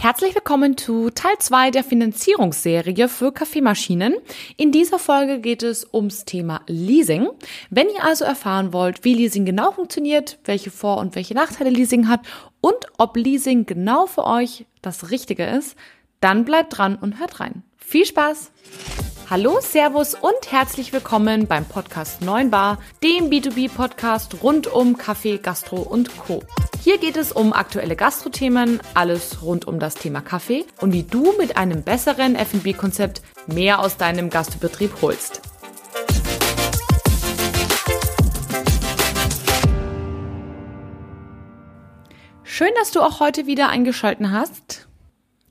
Herzlich willkommen zu Teil 2 der Finanzierungsserie für Kaffeemaschinen. In dieser Folge geht es ums Thema Leasing. Wenn ihr also erfahren wollt, wie Leasing genau funktioniert, welche Vor- und welche Nachteile Leasing hat und ob Leasing genau für euch das Richtige ist, dann bleibt dran und hört rein. Viel Spaß! Hallo, Servus und herzlich willkommen beim Podcast 9 Bar, dem B2B-Podcast rund um Kaffee, Gastro und Co. Hier geht es um aktuelle Gastrothemen, alles rund um das Thema Kaffee und wie du mit einem besseren F&B-Konzept mehr aus deinem Gastbetrieb holst. Schön, dass du auch heute wieder eingeschalten hast.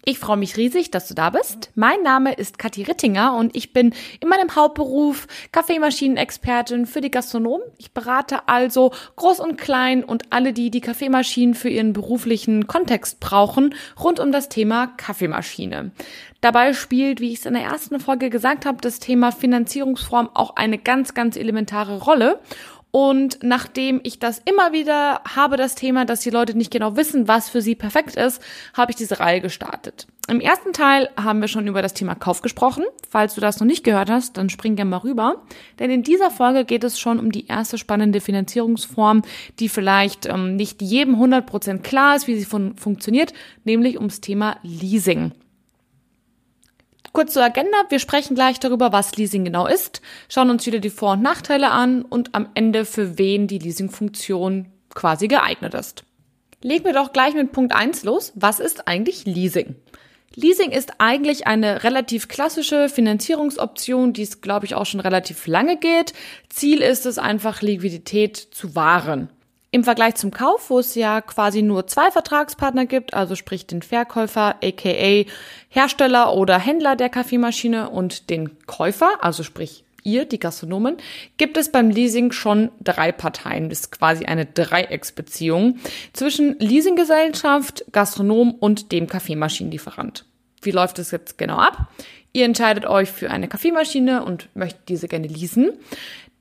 Ich freue mich riesig, dass du da bist. Mein Name ist Kathi Rittinger und ich bin in meinem Hauptberuf Kaffeemaschinenexpertin für die Gastronomen. Ich berate also groß und klein und alle, die die Kaffeemaschinen für ihren beruflichen Kontext brauchen, rund um das Thema Kaffeemaschine. Dabei spielt, wie ich es in der ersten Folge gesagt habe, das Thema Finanzierungsform auch eine ganz, ganz elementare Rolle. Und nachdem ich das immer wieder habe, das Thema, dass die Leute nicht genau wissen, was für sie perfekt ist, habe ich diese Reihe gestartet. Im ersten Teil haben wir schon über das Thema Kauf gesprochen. Falls du das noch nicht gehört hast, dann spring gerne mal rüber. Denn in dieser Folge geht es schon um die erste spannende Finanzierungsform, die vielleicht ähm, nicht jedem 100% klar ist, wie sie fun funktioniert, nämlich ums Thema Leasing. Kurz zur Agenda. Wir sprechen gleich darüber, was Leasing genau ist, schauen uns wieder die Vor- und Nachteile an und am Ende für wen die Leasingfunktion quasi geeignet ist. Legen wir doch gleich mit Punkt 1 los. Was ist eigentlich Leasing? Leasing ist eigentlich eine relativ klassische Finanzierungsoption, die es, glaube ich, auch schon relativ lange geht. Ziel ist es einfach, Liquidität zu wahren. Im Vergleich zum Kauf, wo es ja quasi nur zwei Vertragspartner gibt, also sprich den Verkäufer, aka Hersteller oder Händler der Kaffeemaschine und den Käufer, also sprich ihr, die Gastronomen, gibt es beim Leasing schon drei Parteien. Das ist quasi eine Dreiecksbeziehung zwischen Leasinggesellschaft, Gastronom und dem Kaffeemaschinenlieferant. Wie läuft es jetzt genau ab? Ihr entscheidet euch für eine Kaffeemaschine und möchtet diese gerne leasen.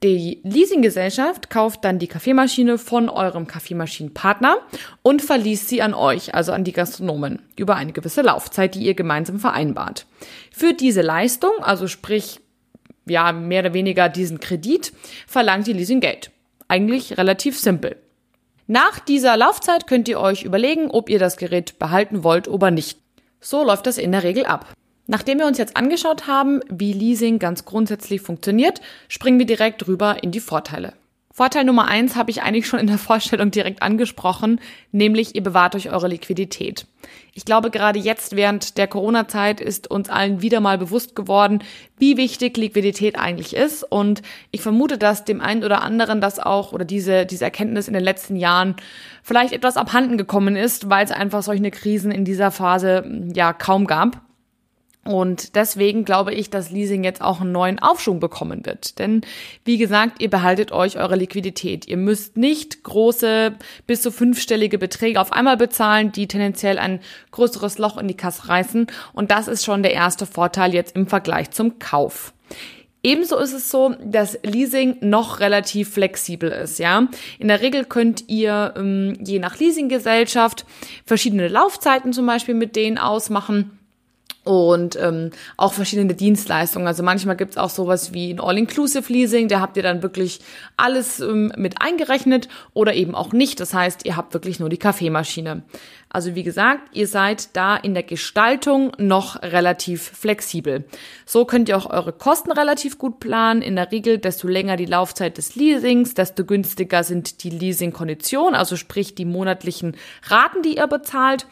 Die Leasinggesellschaft kauft dann die Kaffeemaschine von eurem Kaffeemaschinenpartner und verliest sie an euch, also an die Gastronomen, über eine gewisse Laufzeit, die ihr gemeinsam vereinbart. Für diese Leistung, also sprich, ja, mehr oder weniger diesen Kredit, verlangt die Leasing Geld. Eigentlich relativ simpel. Nach dieser Laufzeit könnt ihr euch überlegen, ob ihr das Gerät behalten wollt oder nicht. So läuft das in der Regel ab. Nachdem wir uns jetzt angeschaut haben, wie Leasing ganz grundsätzlich funktioniert, springen wir direkt rüber in die Vorteile. Vorteil Nummer eins habe ich eigentlich schon in der Vorstellung direkt angesprochen, nämlich ihr bewahrt euch eure Liquidität. Ich glaube, gerade jetzt während der Corona-Zeit ist uns allen wieder mal bewusst geworden, wie wichtig Liquidität eigentlich ist. Und ich vermute, dass dem einen oder anderen das auch oder diese, diese Erkenntnis in den letzten Jahren vielleicht etwas abhanden gekommen ist, weil es einfach solche Krisen in dieser Phase ja kaum gab. Und deswegen glaube ich, dass Leasing jetzt auch einen neuen Aufschwung bekommen wird. Denn wie gesagt, ihr behaltet euch eure Liquidität. Ihr müsst nicht große bis zu fünfstellige Beträge auf einmal bezahlen, die tendenziell ein größeres Loch in die Kasse reißen. Und das ist schon der erste Vorteil jetzt im Vergleich zum Kauf. Ebenso ist es so, dass Leasing noch relativ flexibel ist, ja. In der Regel könnt ihr ähm, je nach Leasinggesellschaft verschiedene Laufzeiten zum Beispiel mit denen ausmachen und ähm, auch verschiedene Dienstleistungen. Also manchmal gibt's auch sowas wie ein All-Inclusive-Leasing, da habt ihr dann wirklich alles ähm, mit eingerechnet oder eben auch nicht. Das heißt, ihr habt wirklich nur die Kaffeemaschine. Also wie gesagt, ihr seid da in der Gestaltung noch relativ flexibel. So könnt ihr auch eure Kosten relativ gut planen. In der Regel, desto länger die Laufzeit des Leasings, desto günstiger sind die Leasing-Konditionen, also sprich die monatlichen Raten, die ihr bezahlt.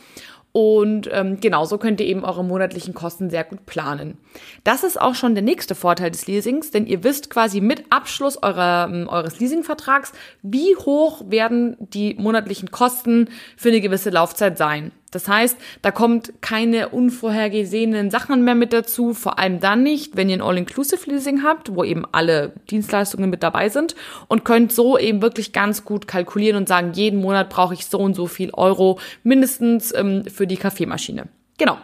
Und ähm, genauso könnt ihr eben eure monatlichen Kosten sehr gut planen. Das ist auch schon der nächste Vorteil des Leasings, denn ihr wisst quasi mit Abschluss eurer, ähm, eures Leasingvertrags, wie hoch werden die monatlichen Kosten für eine gewisse Laufzeit sein. Das heißt, da kommt keine unvorhergesehenen Sachen mehr mit dazu, vor allem dann nicht, wenn ihr ein All-Inclusive-Leasing habt, wo eben alle Dienstleistungen mit dabei sind und könnt so eben wirklich ganz gut kalkulieren und sagen, jeden Monat brauche ich so und so viel Euro mindestens ähm, für die Kaffeemaschine. Genau.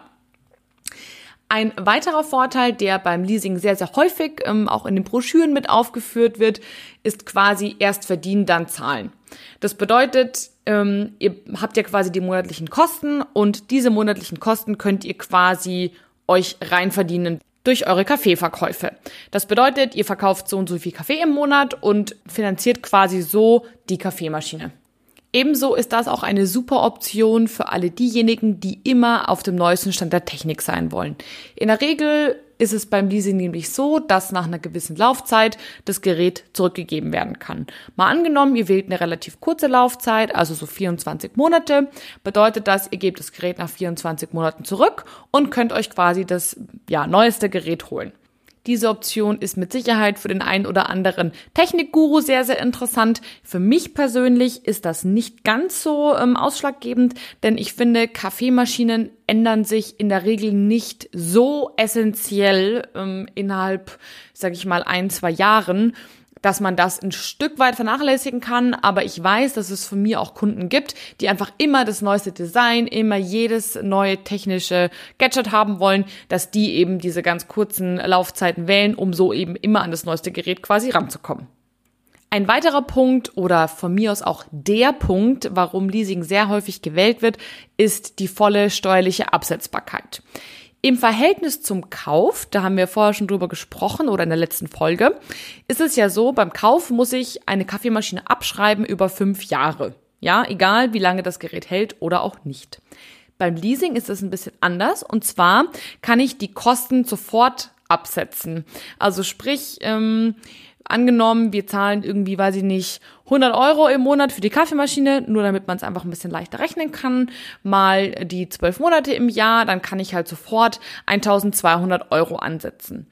Ein weiterer Vorteil, der beim Leasing sehr, sehr häufig ähm, auch in den Broschüren mit aufgeführt wird, ist quasi erst verdienen, dann zahlen. Das bedeutet, ähm, ihr habt ja quasi die monatlichen Kosten und diese monatlichen Kosten könnt ihr quasi euch reinverdienen durch eure Kaffeeverkäufe. Das bedeutet, ihr verkauft so und so viel Kaffee im Monat und finanziert quasi so die Kaffeemaschine. Ebenso ist das auch eine super Option für alle diejenigen, die immer auf dem neuesten Stand der Technik sein wollen. In der Regel ist es beim Leasing nämlich so, dass nach einer gewissen Laufzeit das Gerät zurückgegeben werden kann. Mal angenommen, ihr wählt eine relativ kurze Laufzeit, also so 24 Monate, bedeutet das, ihr gebt das Gerät nach 24 Monaten zurück und könnt euch quasi das ja, neueste Gerät holen. Diese Option ist mit Sicherheit für den einen oder anderen Technikguru sehr, sehr interessant. Für mich persönlich ist das nicht ganz so ähm, ausschlaggebend, denn ich finde, Kaffeemaschinen ändern sich in der Regel nicht so essentiell ähm, innerhalb, sage ich mal, ein, zwei Jahren dass man das ein Stück weit vernachlässigen kann, aber ich weiß, dass es von mir auch Kunden gibt, die einfach immer das neueste Design, immer jedes neue technische Gadget haben wollen, dass die eben diese ganz kurzen Laufzeiten wählen, um so eben immer an das neueste Gerät quasi ranzukommen. Ein weiterer Punkt oder von mir aus auch der Punkt, warum Leasing sehr häufig gewählt wird, ist die volle steuerliche Absetzbarkeit. Im Verhältnis zum Kauf, da haben wir vorher schon drüber gesprochen oder in der letzten Folge, ist es ja so, beim Kauf muss ich eine Kaffeemaschine abschreiben über fünf Jahre. Ja, egal wie lange das Gerät hält oder auch nicht. Beim Leasing ist es ein bisschen anders und zwar kann ich die Kosten sofort absetzen. Also sprich, ähm, angenommen, wir zahlen irgendwie, weiß ich nicht, 100 Euro im Monat für die Kaffeemaschine, nur damit man es einfach ein bisschen leichter rechnen kann, mal die zwölf Monate im Jahr, dann kann ich halt sofort 1200 Euro ansetzen.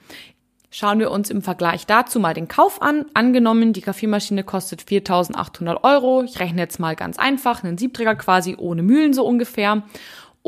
Schauen wir uns im Vergleich dazu mal den Kauf an. Angenommen, die Kaffeemaschine kostet 4.800 Euro. Ich rechne jetzt mal ganz einfach, einen Siebträger quasi ohne Mühlen so ungefähr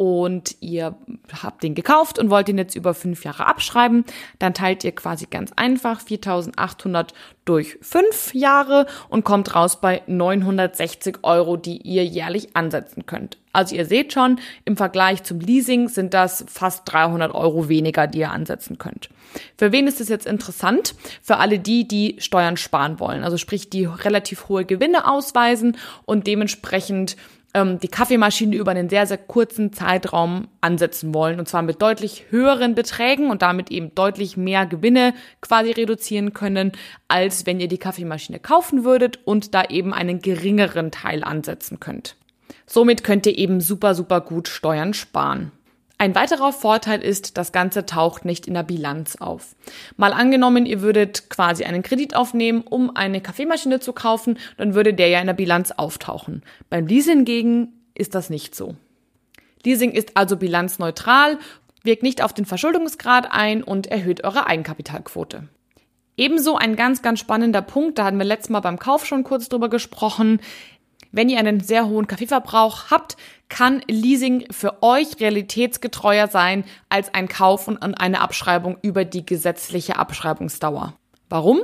und ihr habt den gekauft und wollt ihn jetzt über fünf Jahre abschreiben, dann teilt ihr quasi ganz einfach 4800 durch fünf Jahre und kommt raus bei 960 Euro, die ihr jährlich ansetzen könnt. Also ihr seht schon, im Vergleich zum Leasing sind das fast 300 Euro weniger, die ihr ansetzen könnt. Für wen ist es jetzt interessant? Für alle die, die Steuern sparen wollen. Also sprich, die relativ hohe Gewinne ausweisen und dementsprechend die Kaffeemaschine über einen sehr, sehr kurzen Zeitraum ansetzen wollen. Und zwar mit deutlich höheren Beträgen und damit eben deutlich mehr Gewinne quasi reduzieren können, als wenn ihr die Kaffeemaschine kaufen würdet und da eben einen geringeren Teil ansetzen könnt. Somit könnt ihr eben super, super gut Steuern sparen. Ein weiterer Vorteil ist, das Ganze taucht nicht in der Bilanz auf. Mal angenommen, ihr würdet quasi einen Kredit aufnehmen, um eine Kaffeemaschine zu kaufen, dann würde der ja in der Bilanz auftauchen. Beim Leasing hingegen ist das nicht so. Leasing ist also bilanzneutral, wirkt nicht auf den Verschuldungsgrad ein und erhöht eure Eigenkapitalquote. Ebenso ein ganz, ganz spannender Punkt, da hatten wir letztes Mal beim Kauf schon kurz drüber gesprochen, wenn ihr einen sehr hohen Kaffeeverbrauch habt, kann Leasing für euch realitätsgetreuer sein als ein Kauf und eine Abschreibung über die gesetzliche Abschreibungsdauer. Warum?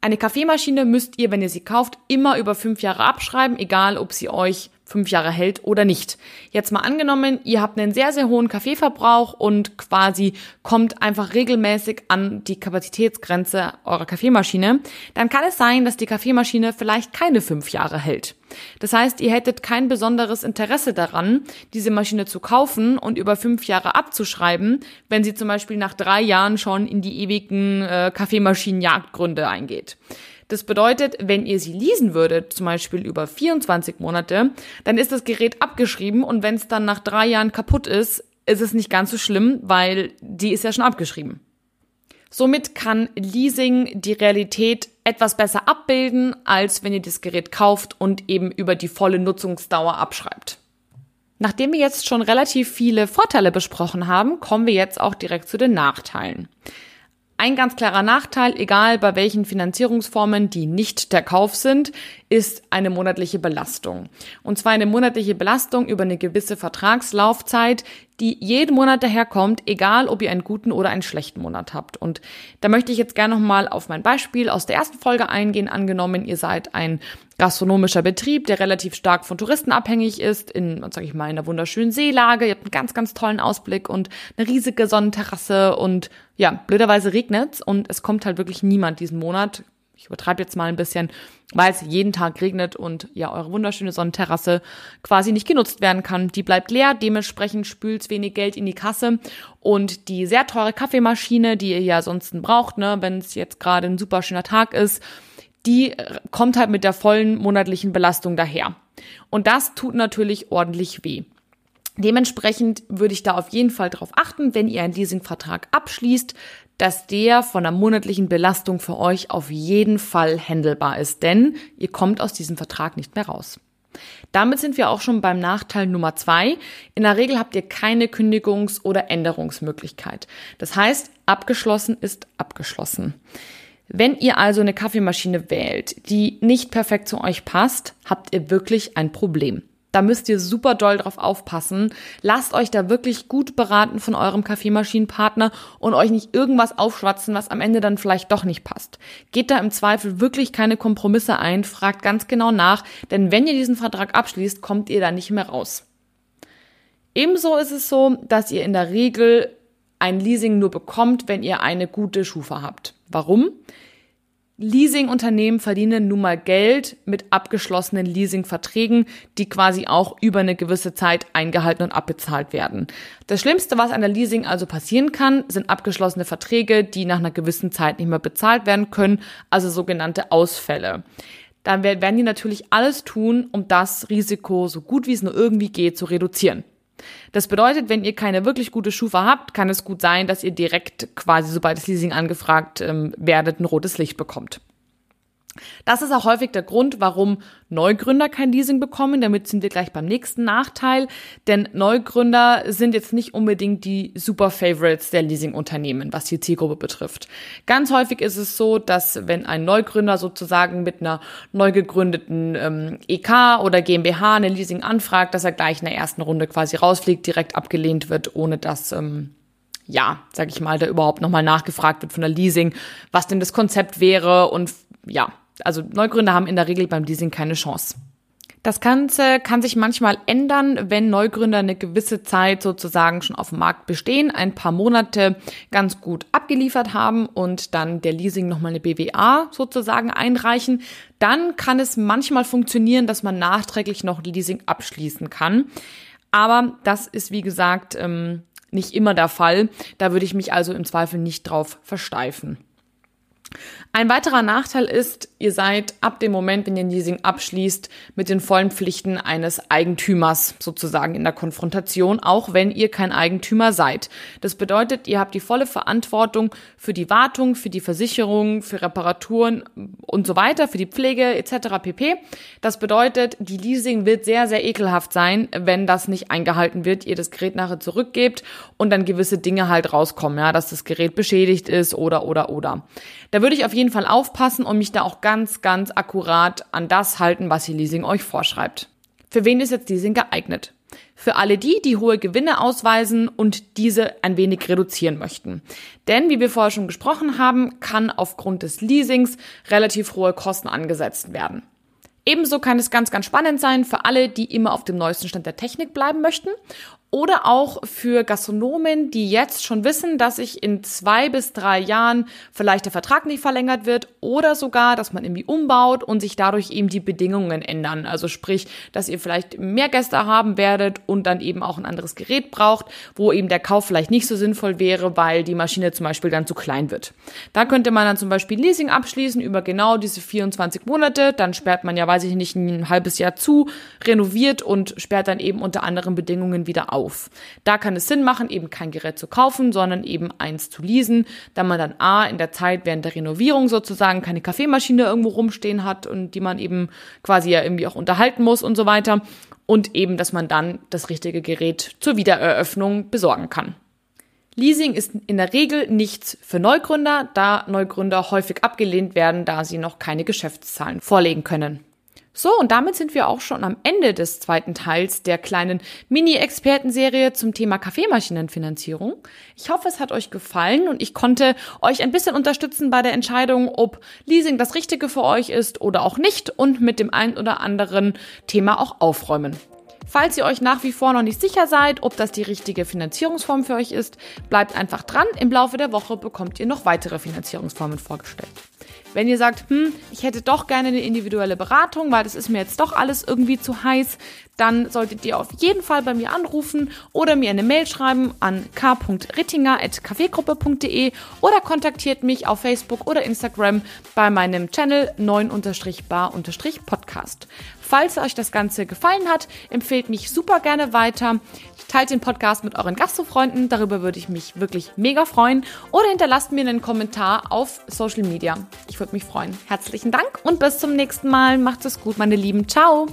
Eine Kaffeemaschine müsst ihr, wenn ihr sie kauft, immer über fünf Jahre abschreiben, egal ob sie euch fünf Jahre hält oder nicht. Jetzt mal angenommen, ihr habt einen sehr, sehr hohen Kaffeeverbrauch und quasi kommt einfach regelmäßig an die Kapazitätsgrenze eurer Kaffeemaschine, dann kann es sein, dass die Kaffeemaschine vielleicht keine fünf Jahre hält. Das heißt, ihr hättet kein besonderes Interesse daran, diese Maschine zu kaufen und über fünf Jahre abzuschreiben, wenn sie zum Beispiel nach drei Jahren schon in die ewigen äh, Kaffeemaschinenjagdgründe eingeht. Das bedeutet, wenn ihr sie leasen würdet, zum Beispiel über 24 Monate, dann ist das Gerät abgeschrieben und wenn es dann nach drei Jahren kaputt ist, ist es nicht ganz so schlimm, weil die ist ja schon abgeschrieben. Somit kann Leasing die Realität etwas besser abbilden, als wenn ihr das Gerät kauft und eben über die volle Nutzungsdauer abschreibt. Nachdem wir jetzt schon relativ viele Vorteile besprochen haben, kommen wir jetzt auch direkt zu den Nachteilen. Ein ganz klarer Nachteil, egal bei welchen Finanzierungsformen, die nicht der Kauf sind, ist eine monatliche Belastung. Und zwar eine monatliche Belastung über eine gewisse Vertragslaufzeit, die jeden Monat daherkommt, egal ob ihr einen guten oder einen schlechten Monat habt. Und da möchte ich jetzt gerne nochmal auf mein Beispiel aus der ersten Folge eingehen. Angenommen, ihr seid ein gastronomischer Betrieb, der relativ stark von Touristen abhängig ist, in, sag ich mal, in einer wunderschönen Seelage. Ihr habt einen ganz, ganz tollen Ausblick und eine riesige Sonnenterrasse und ja, blöderweise regnet's und es kommt halt wirklich niemand diesen Monat ich übertreibe jetzt mal ein bisschen, weil es jeden Tag regnet und ja, eure wunderschöne Sonnenterrasse quasi nicht genutzt werden kann. Die bleibt leer, dementsprechend spült wenig Geld in die Kasse und die sehr teure Kaffeemaschine, die ihr ja sonst braucht, ne, wenn es jetzt gerade ein super schöner Tag ist, die kommt halt mit der vollen monatlichen Belastung daher. Und das tut natürlich ordentlich weh. Dementsprechend würde ich da auf jeden Fall darauf achten, wenn ihr einen Leasingvertrag abschließt, dass der von der monatlichen Belastung für euch auf jeden Fall handelbar ist, denn ihr kommt aus diesem Vertrag nicht mehr raus. Damit sind wir auch schon beim Nachteil Nummer zwei. In der Regel habt ihr keine Kündigungs- oder Änderungsmöglichkeit. Das heißt, abgeschlossen ist abgeschlossen. Wenn ihr also eine Kaffeemaschine wählt, die nicht perfekt zu euch passt, habt ihr wirklich ein Problem. Da müsst ihr super doll drauf aufpassen. Lasst euch da wirklich gut beraten von eurem Kaffeemaschinenpartner und euch nicht irgendwas aufschwatzen, was am Ende dann vielleicht doch nicht passt. Geht da im Zweifel wirklich keine Kompromisse ein, fragt ganz genau nach, denn wenn ihr diesen Vertrag abschließt, kommt ihr da nicht mehr raus. Ebenso ist es so, dass ihr in der Regel ein Leasing nur bekommt, wenn ihr eine gute Schufa habt. Warum? Leasingunternehmen verdienen nun mal Geld mit abgeschlossenen Leasingverträgen, die quasi auch über eine gewisse Zeit eingehalten und abbezahlt werden. Das Schlimmste, was an der Leasing also passieren kann, sind abgeschlossene Verträge, die nach einer gewissen Zeit nicht mehr bezahlt werden können, also sogenannte Ausfälle. Dann werden die natürlich alles tun, um das Risiko so gut wie es nur irgendwie geht zu reduzieren. Das bedeutet, wenn ihr keine wirklich gute Schufa habt, kann es gut sein, dass ihr direkt quasi, sobald das Leasing angefragt ähm, werdet, ein rotes Licht bekommt. Das ist auch häufig der Grund, warum Neugründer kein Leasing bekommen. Damit sind wir gleich beim nächsten Nachteil. Denn Neugründer sind jetzt nicht unbedingt die Super Favorites der Leasingunternehmen, was die Zielgruppe betrifft. Ganz häufig ist es so, dass wenn ein Neugründer sozusagen mit einer neu gegründeten ähm, EK oder GmbH eine Leasing anfragt, dass er gleich in der ersten Runde quasi rausfliegt, direkt abgelehnt wird, ohne dass ähm, ja, sag ich mal, da überhaupt nochmal nachgefragt wird von der Leasing, was denn das Konzept wäre und ja, also Neugründer haben in der Regel beim Leasing keine Chance. Das Ganze kann sich manchmal ändern, wenn Neugründer eine gewisse Zeit sozusagen schon auf dem Markt bestehen, ein paar Monate ganz gut abgeliefert haben und dann der Leasing nochmal eine BWA sozusagen einreichen. Dann kann es manchmal funktionieren, dass man nachträglich noch Leasing abschließen kann. Aber das ist, wie gesagt, ähm, nicht immer der Fall. Da würde ich mich also im Zweifel nicht drauf versteifen. Ein weiterer Nachteil ist, ihr seid ab dem Moment, wenn ihr ein Leasing abschließt, mit den vollen Pflichten eines Eigentümers sozusagen in der Konfrontation, auch wenn ihr kein Eigentümer seid. Das bedeutet, ihr habt die volle Verantwortung für die Wartung, für die Versicherung, für Reparaturen und so weiter, für die Pflege etc. pp. Das bedeutet, die Leasing wird sehr, sehr ekelhaft sein, wenn das nicht eingehalten wird, ihr das Gerät nachher zurückgebt und dann gewisse Dinge halt rauskommen, ja, dass das Gerät beschädigt ist oder oder oder. Da würde ich auf jeden Fall aufpassen und mich da auch ganz, ganz akkurat an das halten, was die Leasing euch vorschreibt. Für wen ist jetzt Leasing geeignet? Für alle die, die hohe Gewinne ausweisen und diese ein wenig reduzieren möchten. Denn, wie wir vorher schon gesprochen haben, kann aufgrund des Leasings relativ hohe Kosten angesetzt werden. Ebenso kann es ganz, ganz spannend sein für alle, die immer auf dem neuesten Stand der Technik bleiben möchten oder auch für Gastronomen, die jetzt schon wissen, dass sich in zwei bis drei Jahren vielleicht der Vertrag nicht verlängert wird oder sogar, dass man irgendwie umbaut und sich dadurch eben die Bedingungen ändern. Also sprich, dass ihr vielleicht mehr Gäste haben werdet und dann eben auch ein anderes Gerät braucht, wo eben der Kauf vielleicht nicht so sinnvoll wäre, weil die Maschine zum Beispiel dann zu klein wird. Da könnte man dann zum Beispiel Leasing abschließen über genau diese 24 Monate. Dann sperrt man ja, weiß ich nicht, ein halbes Jahr zu, renoviert und sperrt dann eben unter anderen Bedingungen wieder auf auf. Da kann es Sinn machen, eben kein Gerät zu kaufen, sondern eben eins zu leasen, da man dann A in der Zeit während der Renovierung sozusagen keine Kaffeemaschine irgendwo rumstehen hat und die man eben quasi ja irgendwie auch unterhalten muss und so weiter. Und eben, dass man dann das richtige Gerät zur Wiedereröffnung besorgen kann. Leasing ist in der Regel nichts für Neugründer, da Neugründer häufig abgelehnt werden, da sie noch keine Geschäftszahlen vorlegen können. So, und damit sind wir auch schon am Ende des zweiten Teils der kleinen Mini-Expertenserie zum Thema Kaffeemaschinenfinanzierung. Ich hoffe, es hat euch gefallen und ich konnte euch ein bisschen unterstützen bei der Entscheidung, ob Leasing das Richtige für euch ist oder auch nicht und mit dem ein oder anderen Thema auch aufräumen. Falls ihr euch nach wie vor noch nicht sicher seid, ob das die richtige Finanzierungsform für euch ist, bleibt einfach dran. Im Laufe der Woche bekommt ihr noch weitere Finanzierungsformen vorgestellt. Wenn ihr sagt, hm, ich hätte doch gerne eine individuelle Beratung, weil das ist mir jetzt doch alles irgendwie zu heiß, dann solltet ihr auf jeden Fall bei mir anrufen oder mir eine Mail schreiben an k.rittinger.kaffeegruppe.de oder kontaktiert mich auf Facebook oder Instagram bei meinem Channel 9-bar-podcast. Falls euch das Ganze gefallen hat, empfehlt mich super gerne weiter. Teilt den Podcast mit euren Gastfreunden, darüber würde ich mich wirklich mega freuen. Oder hinterlasst mir einen Kommentar auf Social Media. Ich würde mich freuen. Herzlichen Dank und bis zum nächsten Mal. Macht es gut, meine Lieben. Ciao.